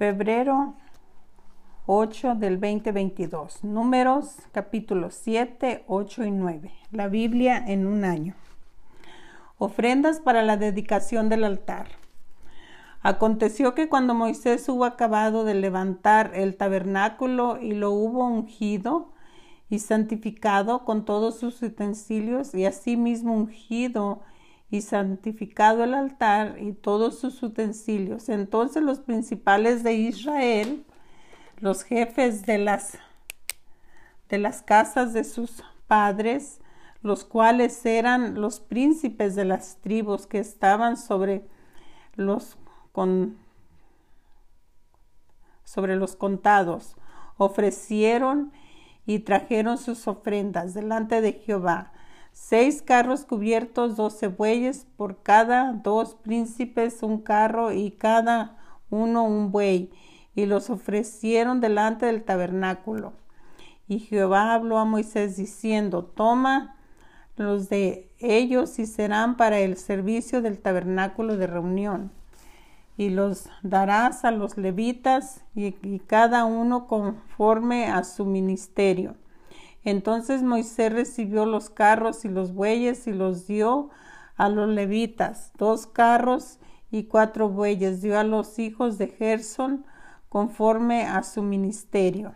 febrero 8 del 2022. Números capítulos 7, 8 y 9. La Biblia en un año. Ofrendas para la dedicación del altar. Aconteció que cuando Moisés hubo acabado de levantar el tabernáculo y lo hubo ungido y santificado con todos sus utensilios y asimismo ungido y santificado el altar y todos sus utensilios, entonces los principales de Israel los jefes de las, de las casas de sus padres, los cuales eran los príncipes de las tribus que estaban sobre los, con, sobre los contados, ofrecieron y trajeron sus ofrendas delante de Jehová. Seis carros cubiertos, doce bueyes, por cada dos príncipes un carro y cada uno un buey y los ofrecieron delante del tabernáculo. Y Jehová habló a Moisés diciendo, toma los de ellos y serán para el servicio del tabernáculo de reunión. Y los darás a los levitas y, cada uno conforme a su ministerio. Entonces Moisés recibió los carros y los bueyes y los dio a los levitas, dos carros y cuatro bueyes dio a los hijos de Gerson, conforme a su ministerio.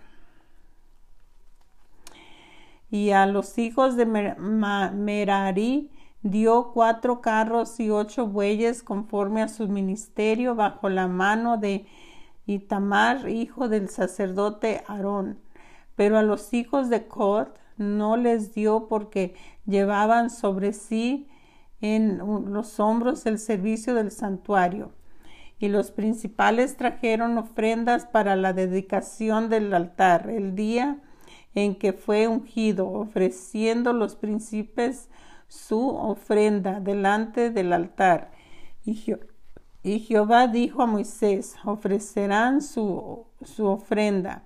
Y a los hijos de Merari dio cuatro carros y ocho bueyes conforme a su ministerio bajo la mano de Itamar, hijo del sacerdote Aarón. Pero a los hijos de Cod no les dio porque llevaban sobre sí en los hombros el servicio del santuario y los principales trajeron ofrendas para la dedicación del altar el día en que fue ungido, ofreciendo los príncipes su ofrenda delante del altar. Y, y Jehová dijo a Moisés, ofrecerán su, su ofrenda,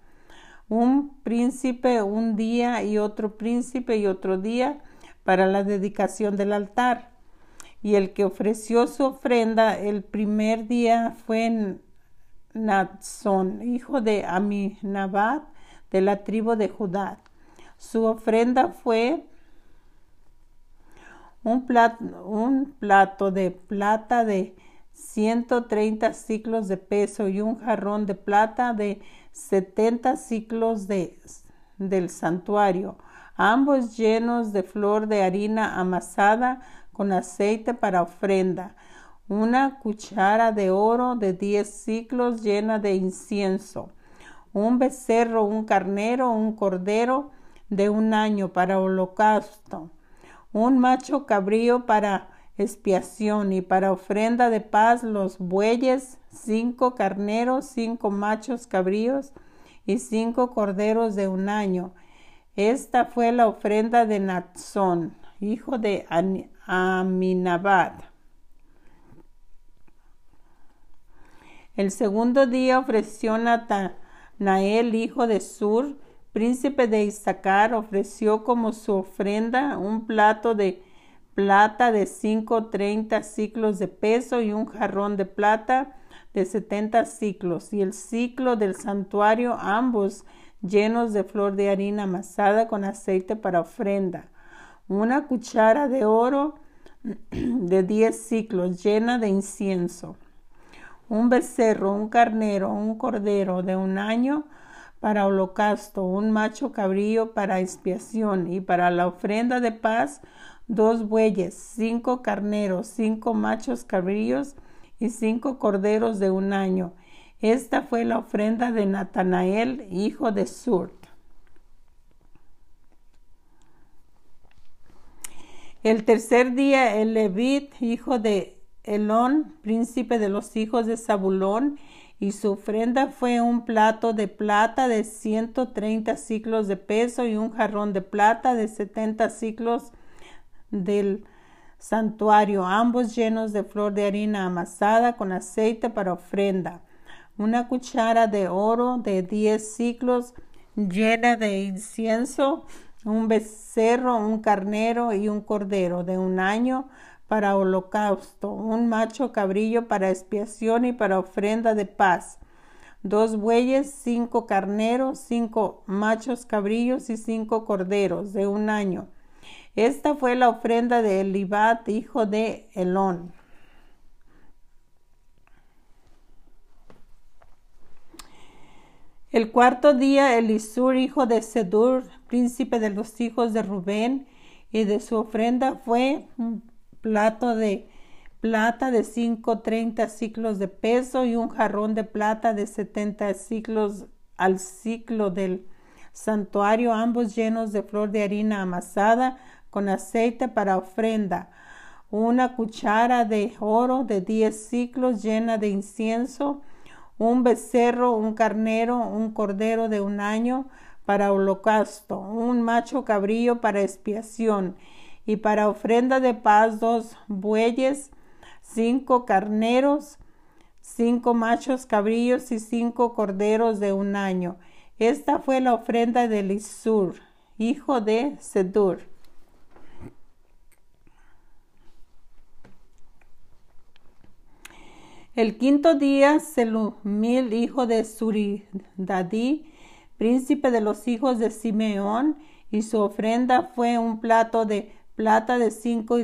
un príncipe un día y otro príncipe y otro día para la dedicación del altar y el que ofreció su ofrenda el primer día fue Natsón, hijo de Aminabad, de la tribu de Judá. Su ofrenda fue un plato, un plato de plata de 130 ciclos de peso y un jarrón de plata de 70 ciclos de, del santuario, ambos llenos de flor de harina amasada con aceite para ofrenda, una cuchara de oro de diez ciclos llena de incienso, un becerro, un carnero, un cordero de un año para holocausto, un macho cabrío para y para ofrenda de paz los bueyes, cinco carneros, cinco machos cabríos y cinco corderos de un año. Esta fue la ofrenda de Natsón, hijo de Aminabad. El segundo día ofreció Natanael, hijo de Sur, príncipe de Isaacar, ofreció como su ofrenda un plato de plata de cinco treinta ciclos de peso y un jarrón de plata de setenta ciclos, y el ciclo del santuario, ambos llenos de flor de harina amasada con aceite para ofrenda. Una cuchara de oro de diez ciclos llena de incienso, un becerro, un carnero, un cordero de un año para holocausto, un macho cabrío para expiación y para la ofrenda de paz, dos bueyes, cinco carneros, cinco machos cabríos y cinco corderos de un año. Esta fue la ofrenda de Natanael, hijo de Sur. El tercer día el Levit, hijo de Elón, príncipe de los hijos de Zabulón, y su ofrenda fue un plato de plata de ciento treinta ciclos de peso y un jarrón de plata de setenta ciclos del santuario, ambos llenos de flor de harina amasada con aceite para ofrenda. Una cuchara de oro de diez ciclos llena de incienso un becerro, un carnero y un cordero de un año para holocausto, un macho cabrillo para expiación y para ofrenda de paz, dos bueyes, cinco carneros, cinco machos cabrillos y cinco corderos de un año. Esta fue la ofrenda de Elibat, hijo de Elón. El cuarto día Elisur, hijo de Sedur, príncipe de los hijos de Rubén, y de su ofrenda fue un plato de plata de cinco treinta ciclos de peso y un jarrón de plata de setenta ciclos al ciclo del santuario, ambos llenos de flor de harina amasada con aceite para ofrenda, una cuchara de oro de diez ciclos llena de incienso, un becerro, un carnero, un cordero de un año para holocausto, un macho cabrillo para expiación, y para ofrenda de paz dos bueyes, cinco carneros, cinco machos cabrillos y cinco corderos de un año. Esta fue la ofrenda de Lisur, hijo de Sedur. El quinto día, Selumil, hijo de Suridadí, príncipe de los hijos de Simeón, y su ofrenda fue un plato de plata de cinco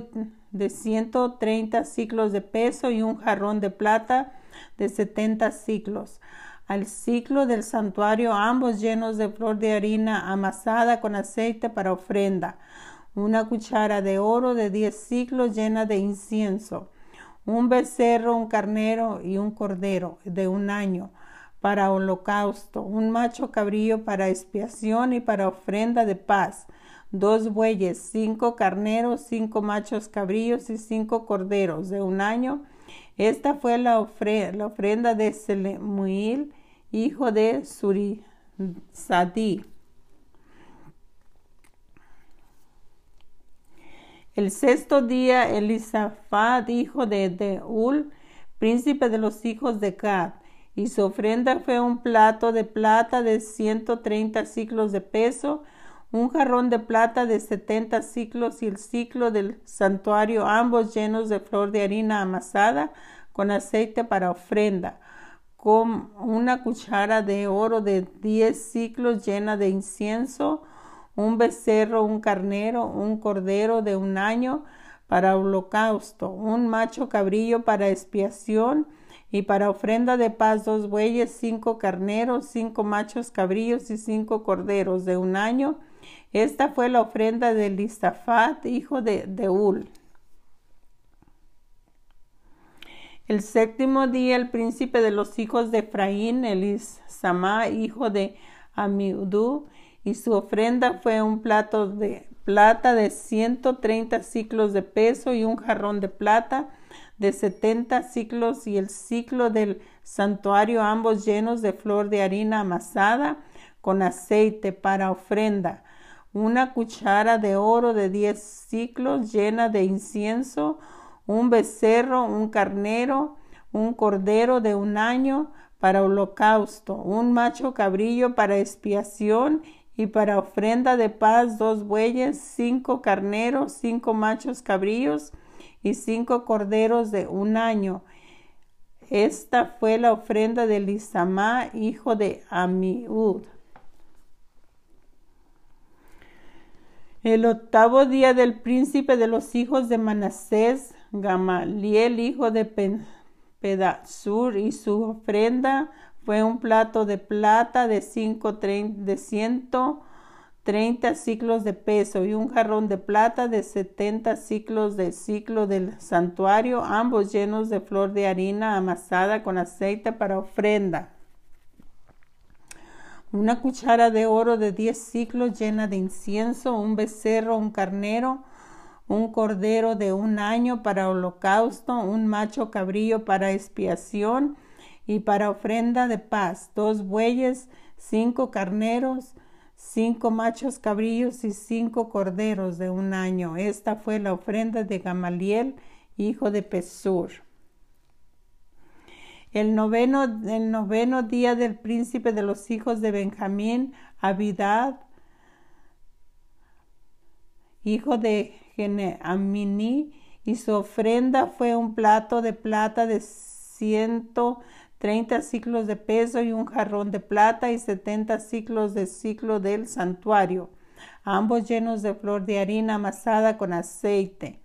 de ciento treinta ciclos de peso y un jarrón de plata de setenta ciclos. Al ciclo del santuario, ambos llenos de flor de harina amasada con aceite para ofrenda. Una cuchara de oro de diez ciclos llena de incienso un becerro, un carnero y un cordero de un año para holocausto, un macho cabrillo para expiación y para ofrenda de paz, dos bueyes, cinco carneros, cinco machos cabrillos y cinco corderos de un año. Esta fue la, ofrenda de Selemuil, hijo de Surizadí. El sexto día, Elisafat, hijo de Deul, príncipe de los hijos de Gad, y su ofrenda fue un plato de plata de ciento treinta ciclos de peso, un jarrón de plata de setenta ciclos y el ciclo del santuario, ambos llenos de flor de harina amasada con aceite para ofrenda, con una cuchara de oro de diez ciclos llena de incienso, un becerro, un carnero, un cordero de un año para holocausto, un macho cabrillo para expiación y para ofrenda de paz dos bueyes, cinco carneros, cinco machos cabrillos y cinco corderos de un año. Esta fue la ofrenda de Listafat, hijo de Deul. El séptimo día, el príncipe de los hijos de Efraín, Elisama, hijo de Amiudú, y su ofrenda fue un plato de plata de 130 ciclos de peso y un jarrón de plata de 70 ciclos y el ciclo del santuario ambos llenos de flor de harina amasada con aceite para ofrenda, una cuchara de oro de 10 ciclos llena de incienso, un becerro, un carnero, un cordero de un año para holocausto, un macho cabrillo para expiación y para ofrenda de paz dos bueyes, cinco carneros, cinco machos cabríos y cinco corderos de un año. Esta fue la ofrenda de Lisamá, hijo de Amiud. El octavo día del príncipe de los hijos de Manasés, Gamaliel, hijo de Pedasur, y su ofrenda fue un plato de plata de, cinco, de 130 ciclos de peso y un jarrón de plata de 70 ciclos de ciclo del santuario, ambos llenos de flor de harina amasada con aceite para ofrenda. Una cuchara de oro de 10 ciclos llena de incienso, un becerro, un carnero, un cordero de un año para holocausto, un macho cabrillo para expiación, y para ofrenda de paz, dos bueyes, cinco carneros, cinco machos cabrillos y cinco corderos de un año. Esta fue la ofrenda de Gamaliel, hijo de Pesur. El noveno, el noveno día del príncipe de los hijos de Benjamín, Abidad, hijo de Geneamini, y su ofrenda fue un plato de plata de ciento 30 ciclos de peso y un jarrón de plata y 70 ciclos de ciclo del santuario, ambos llenos de flor de harina amasada con aceite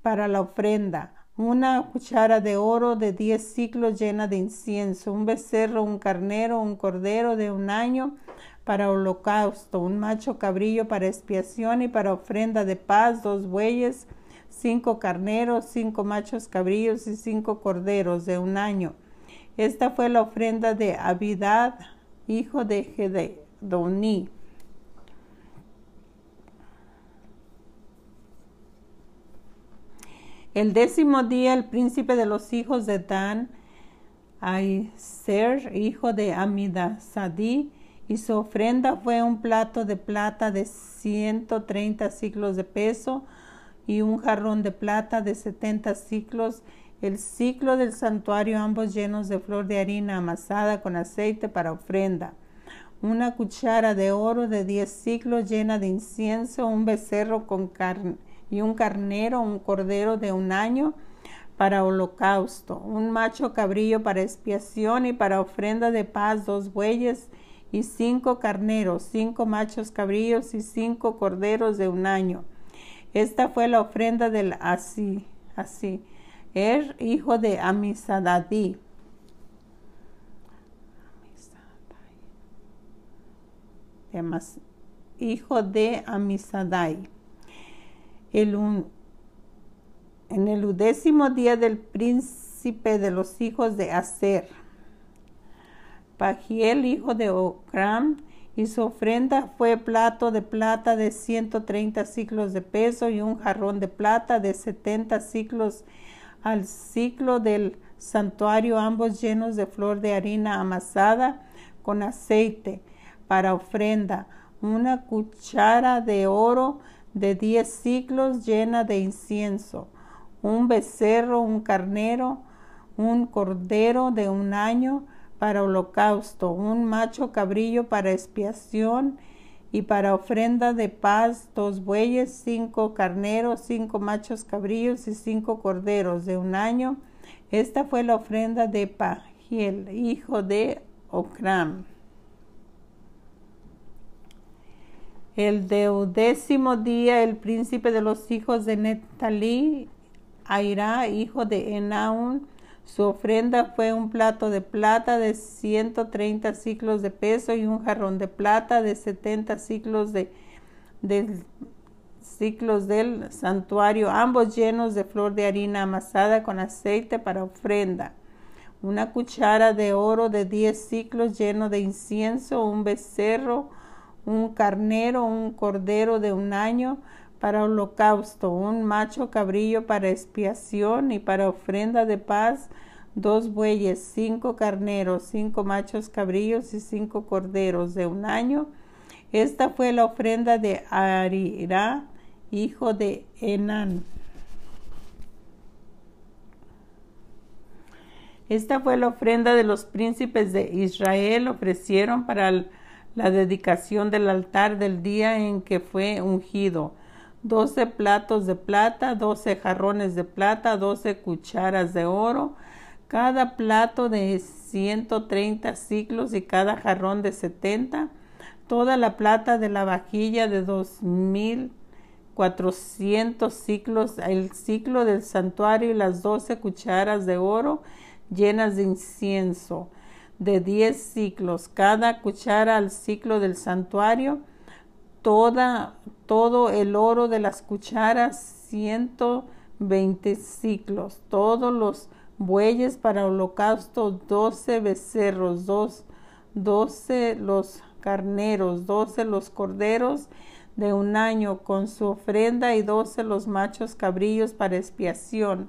para la ofrenda, una cuchara de oro de 10 ciclos llena de incienso, un becerro, un carnero, un cordero de un año para holocausto, un macho cabrillo para expiación y para ofrenda de paz, dos bueyes, cinco carneros, cinco machos cabrillos y cinco corderos de un año. Esta fue la ofrenda de Abidad, hijo de Gedeoní. El décimo día el príncipe de los hijos de Dan, Aiser, hijo de Amidasadí, y su ofrenda fue un plato de plata de 130 ciclos de peso y un jarrón de plata de 70 ciclos, el ciclo del santuario ambos llenos de flor de harina amasada con aceite para ofrenda, una cuchara de oro de 10 ciclos llena de incienso, un becerro con carne y un carnero, un cordero de un año para holocausto, un macho cabrillo para expiación y para ofrenda de paz, dos bueyes y cinco carneros, cinco machos cabrillos y cinco corderos de un año. Esta fue la ofrenda del así, así, er hijo de Amisadadí. hijo de Amisadai. El un, en el undécimo día del príncipe de los hijos de Aser Pagiel, hijo de Ocram, y su ofrenda fue plato de plata de 130 ciclos de peso y un jarrón de plata de 70 ciclos al ciclo del santuario, ambos llenos de flor de harina amasada con aceite para ofrenda, una cuchara de oro de 10 ciclos llena de incienso, un becerro, un carnero, un cordero de un año, para holocausto, un macho cabrillo para expiación y para ofrenda de paz, dos bueyes, cinco carneros, cinco machos cabrillos y cinco corderos de un año. Esta fue la ofrenda de Pagiel, hijo de Ocram. El deudécimo día, el príncipe de los hijos de Netalí, Aira, hijo de Enaun, su ofrenda fue un plato de plata de 130 ciclos de peso y un jarrón de plata de 70 ciclos de, ciclos del santuario, ambos llenos de flor de harina amasada con aceite para ofrenda. Una cuchara de oro de 10 ciclos lleno de incienso, un becerro, un carnero, un cordero de un año, para holocausto, un macho cabrillo para expiación y para ofrenda de paz, dos bueyes, cinco carneros, cinco machos cabrillos y cinco corderos de un año. Esta fue la ofrenda de Arirá, hijo de Enán. Esta fue la ofrenda de los príncipes de Israel ofrecieron para la dedicación del altar del día en que fue ungido 12 platos de plata, 12 jarrones de plata, 12 cucharas de oro, cada plato de 130 ciclos y cada jarrón de 70, toda la plata de la vajilla de 2400 ciclos, el ciclo del santuario y las 12 cucharas de oro llenas de incienso. De 10 ciclos, cada cuchara al ciclo del santuario, toda, todo el oro de las cucharas, 120 ciclos, todos los bueyes para holocausto, 12 becerros, dos, 12 los carneros, 12 los corderos de un año con su ofrenda y 12 los machos cabrillos para expiación,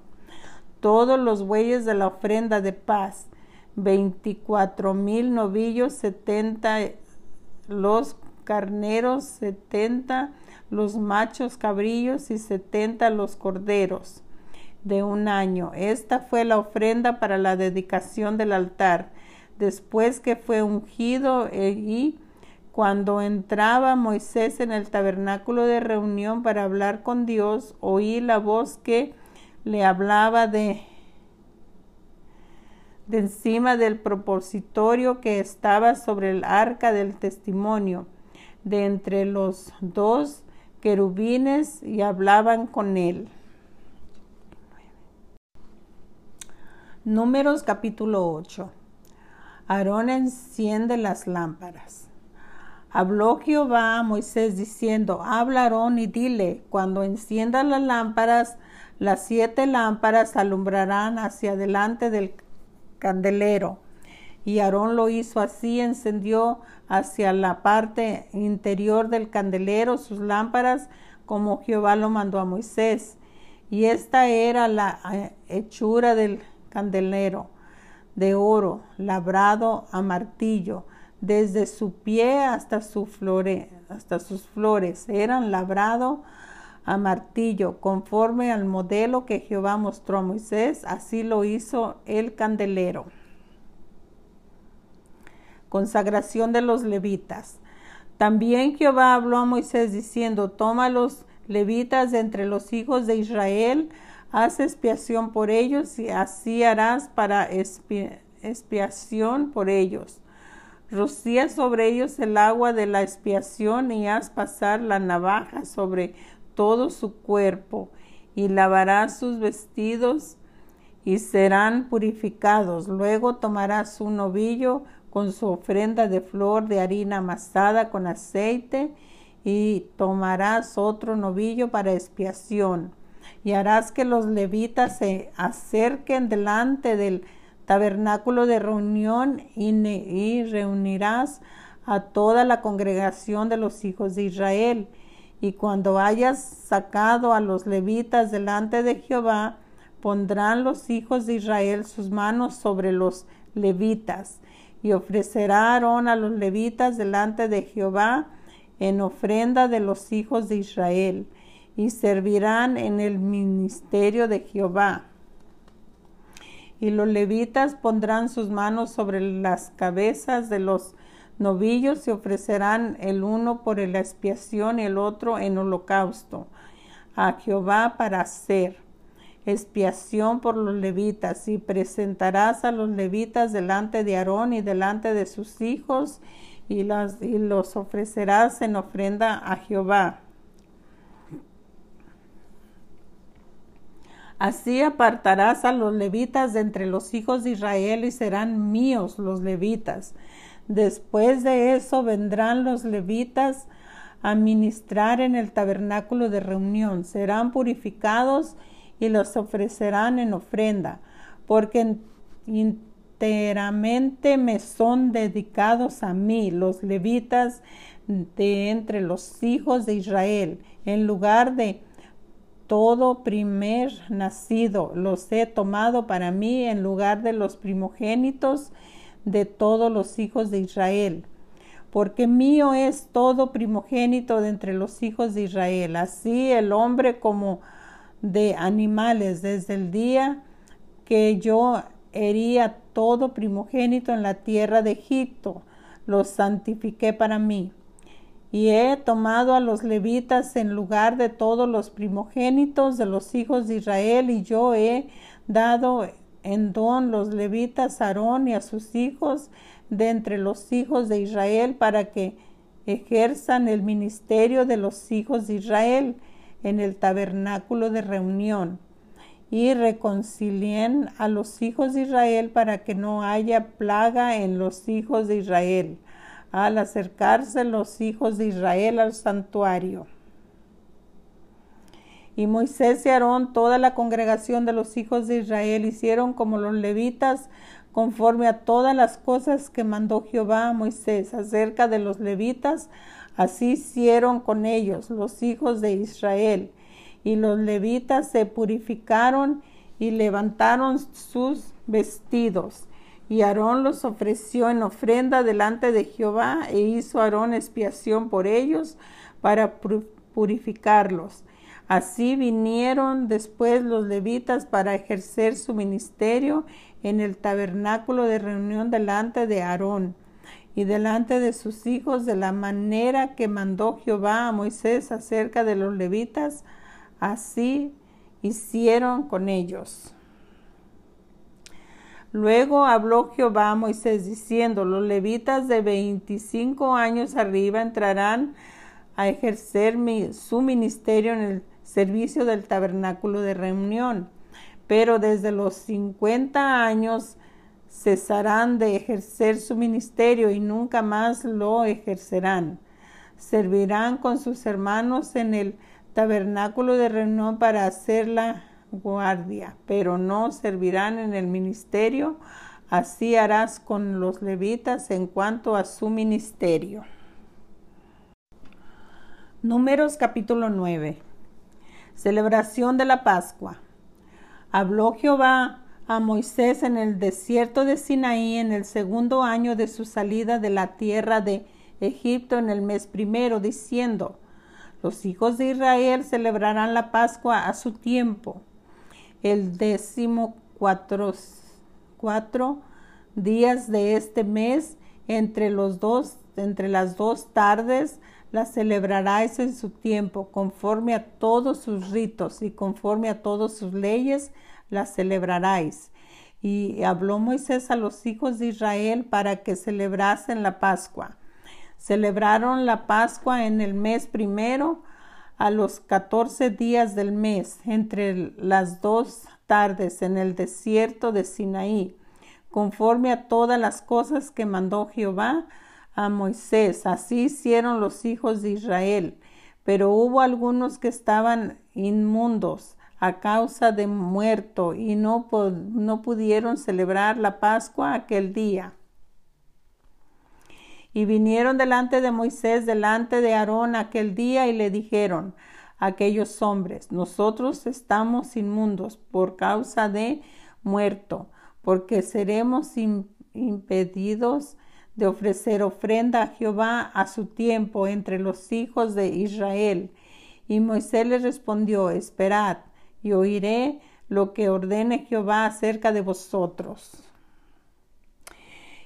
todos los bueyes de la ofrenda de paz, 24 mil novillos, 70 los carneros, setenta los machos cabrillos y setenta los corderos de un año. Esta fue la ofrenda para la dedicación del altar. Después que fue ungido eh, y cuando entraba Moisés en el tabernáculo de reunión para hablar con Dios, oí la voz que le hablaba de de encima del propositorio que estaba sobre el arca del testimonio, de entre los dos querubines y hablaban con él. Números capítulo 8. Aarón enciende las lámparas. Habló Jehová a Moisés diciendo, habla Aarón y dile, cuando enciendas las lámparas, las siete lámparas alumbrarán hacia delante del candelero. Y Aarón lo hizo así, encendió hacia la parte interior del candelero sus lámparas, como Jehová lo mandó a Moisés. Y esta era la eh, hechura del candelero de oro, labrado a martillo, desde su pie hasta, su flore, hasta sus flores. Eran labrado a martillo, conforme al modelo que Jehová mostró a Moisés, así lo hizo el candelero. Consagración de los levitas. También Jehová habló a Moisés diciendo, toma los levitas de entre los hijos de Israel, haz expiación por ellos y así harás para expiación por ellos. Rocía sobre ellos el agua de la expiación y haz pasar la navaja sobre todo su cuerpo y lavarás sus vestidos y serán purificados. Luego tomarás un novillo con su ofrenda de flor de harina amasada con aceite y tomarás otro novillo para expiación y harás que los levitas se acerquen delante del tabernáculo de reunión y, reunirás a toda la congregación de los hijos de Israel. Y cuando hayas sacado a los levitas delante de Jehová, pondrán los hijos de Israel sus manos sobre los levitas, y ofrecerá Aarón a los levitas delante de Jehová en ofrenda de los hijos de Israel, y servirán en el ministerio de Jehová. Y los levitas pondrán sus manos sobre las cabezas de los novillos y ofrecerán el uno por la expiación y el otro en holocausto a Jehová para hacer expiación por los levitas y presentarás a los levitas delante de Aarón y delante de sus hijos y, los ofrecerás en ofrenda a Jehová. Así apartarás a los levitas de entre los hijos de Israel y serán míos los levitas. Después de eso vendrán los levitas a ministrar en el tabernáculo de reunión. Serán purificados y los ofrecerán en ofrenda, porque enteramente me son dedicados a mí los levitas de entre los hijos de Israel, en lugar de todo primer nacido los he tomado para mí en lugar de los primogénitos de todos los hijos de Israel. Porque mío es todo primogénito de entre los hijos de Israel, así el hombre como de animales, desde el día que yo hería todo primogénito en la tierra de Egipto, los santifiqué para mí. Y he tomado a los levitas en lugar de todos los primogénitos de los hijos de Israel, y yo he dado en don los levitas a Aarón y a sus hijos de entre los hijos de Israel para que ejerzan el ministerio de los hijos de Israel en el tabernáculo de reunión y reconcilien a los hijos de Israel para que no haya plaga en los hijos de Israel al acercarse los hijos de Israel al santuario. Y Moisés y Aarón, toda la congregación de los hijos de Israel, hicieron como los levitas, conforme a todas las cosas que mandó Jehová a Moisés acerca de los levitas, así hicieron con ellos los hijos de Israel. Y los levitas se purificaron y levantaron sus vestidos y Aarón los ofreció en ofrenda delante de Jehová e hizo Aarón expiación por ellos para purificarlos. Así vinieron después los levitas para ejercer su ministerio en el tabernáculo de reunión delante de Aarón y delante de sus hijos de la manera que mandó Jehová a Moisés acerca de los levitas. Así hicieron con ellos. Luego habló Jehová a Moisés diciendo, los levitas de 25 años arriba entrarán a ejercer su ministerio en el servicio del tabernáculo de reunión, pero desde los 50 años cesarán de ejercer su ministerio y nunca más lo ejercerán. Servirán con sus hermanos en el tabernáculo de reunión para hacer la guardia, pero no servirán en el ministerio. Así harás con los levitas en cuanto a su ministerio. Números capítulo 9. Celebración de la Pascua. Habló Jehová a Moisés en el desierto de Sinaí en el segundo año de su salida de la tierra de Egipto en el mes primero, diciendo, los hijos de Israel celebrarán la Pascua a su tiempo el décimo cuatro, días de este mes entre los dos entre las dos tardes la celebraráis en su tiempo conforme a todos sus ritos y conforme a todas sus leyes la celebraráis y habló Moisés a los hijos de Israel para que celebrasen la Pascua celebraron la Pascua en el mes primero a los catorce días del mes, entre las dos tardes en el desierto de Sinaí, conforme a todas las cosas que mandó Jehová a Moisés. Así hicieron los hijos de Israel. Pero hubo algunos que estaban inmundos a causa de muerto y no, no pudieron celebrar la Pascua aquel día. Y vinieron delante de Moisés, delante de Aarón aquel día, y le dijeron aquellos hombres, nosotros estamos inmundos por causa de muerto, porque seremos impedidos de ofrecer ofrenda a Jehová a su tiempo entre los hijos de Israel. Y Moisés les respondió, esperad, y oiré lo que ordene Jehová acerca de vosotros.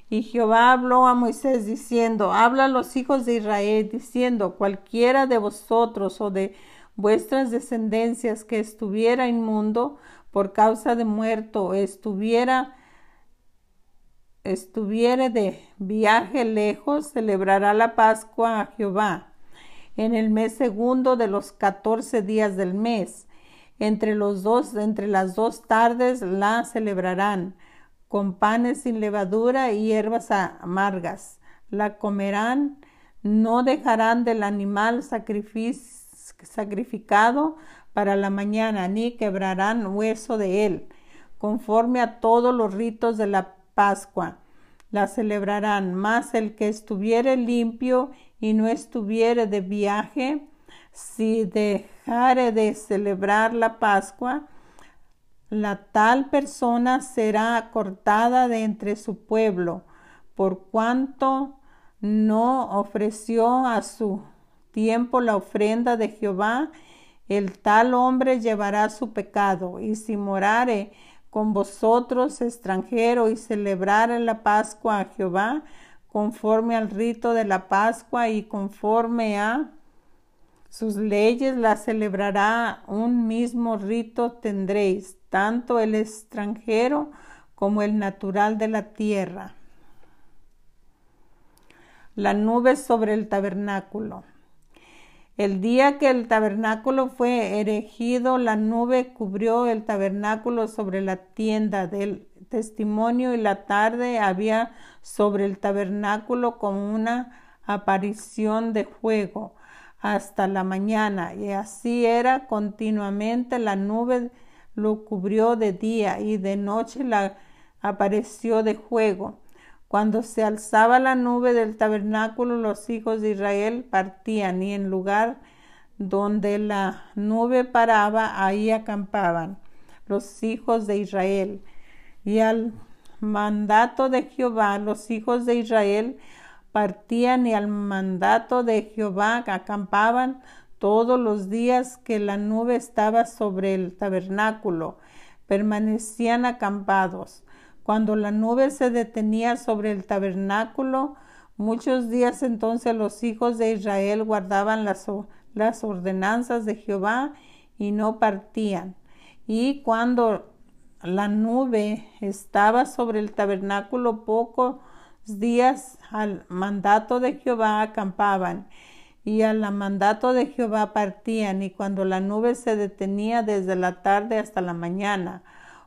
Y Jehová habló a Moisés diciendo, habla a los hijos de Israel diciendo, cualquiera de vosotros o de vuestras descendencias que estuviera inmundo por causa de muerto, estuviera estuviere de viaje lejos, celebrará la Pascua a Jehová en el mes segundo de los catorce días del mes. Entre los dos, entre las dos tardes la celebrarán con panes sin levadura y hierbas amargas. La comerán, no dejarán del animal sacrificado para la mañana, ni quebrarán hueso de él, conforme a todos los ritos de la Pascua. La celebrarán, mas el que estuviere limpio y no estuviere de viaje, si dejare de celebrar la Pascua, la tal persona será cortada de entre su pueblo, por cuanto no ofreció a su tiempo la ofrenda de Jehová, el tal hombre llevará su pecado, y si morare con vosotros extranjero y celebrare la Pascua a Jehová, conforme al rito de la Pascua y conforme a sus leyes la celebrará un mismo rito tendréis, tanto el extranjero como el natural de la tierra. La nube sobre el tabernáculo. El día que el tabernáculo fue erigido, la nube cubrió el tabernáculo sobre la tienda del testimonio y la tarde había sobre el tabernáculo como una aparición de fuego hasta la mañana y así era continuamente la nube lo cubrió de día y de noche la apareció de fuego. Cuando se alzaba la nube del tabernáculo, los hijos de Israel partían y en lugar donde la nube paraba, ahí acampaban los hijos de Israel. Y al mandato de Jehová, los hijos de Israel partían y al mandato de Jehová acampaban todos los días que la nube estaba sobre el tabernáculo, permanecían acampados. Cuando la nube se detenía sobre el tabernáculo, muchos días entonces los hijos de Israel guardaban las, las ordenanzas de Jehová y no partían. Y cuando la nube estaba sobre el tabernáculo pocos días al mandato de Jehová acampaban y al mandato de Jehová partían y cuando la nube se detenía desde la tarde hasta la mañana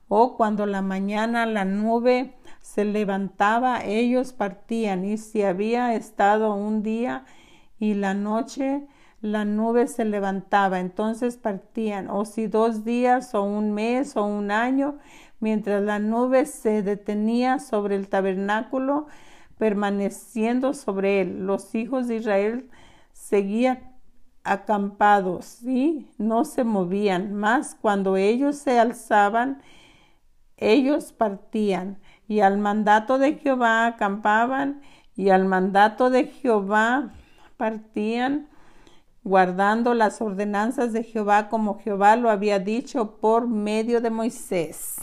o cuando la mañana la nube se levantaba ellos partían y si había estado un día y la noche la nube se levantaba, entonces partían, o si dos días o un mes o un año, mientras la nube se detenía sobre el tabernáculo, permaneciendo sobre él. Los hijos de Israel seguían acampados y no se movían, mas cuando ellos se alzaban, ellos partían, y al mandato de Jehová acampaban, y al mandato de Jehová partían, guardando las ordenanzas de Jehová como Jehová lo había dicho por medio de Moisés.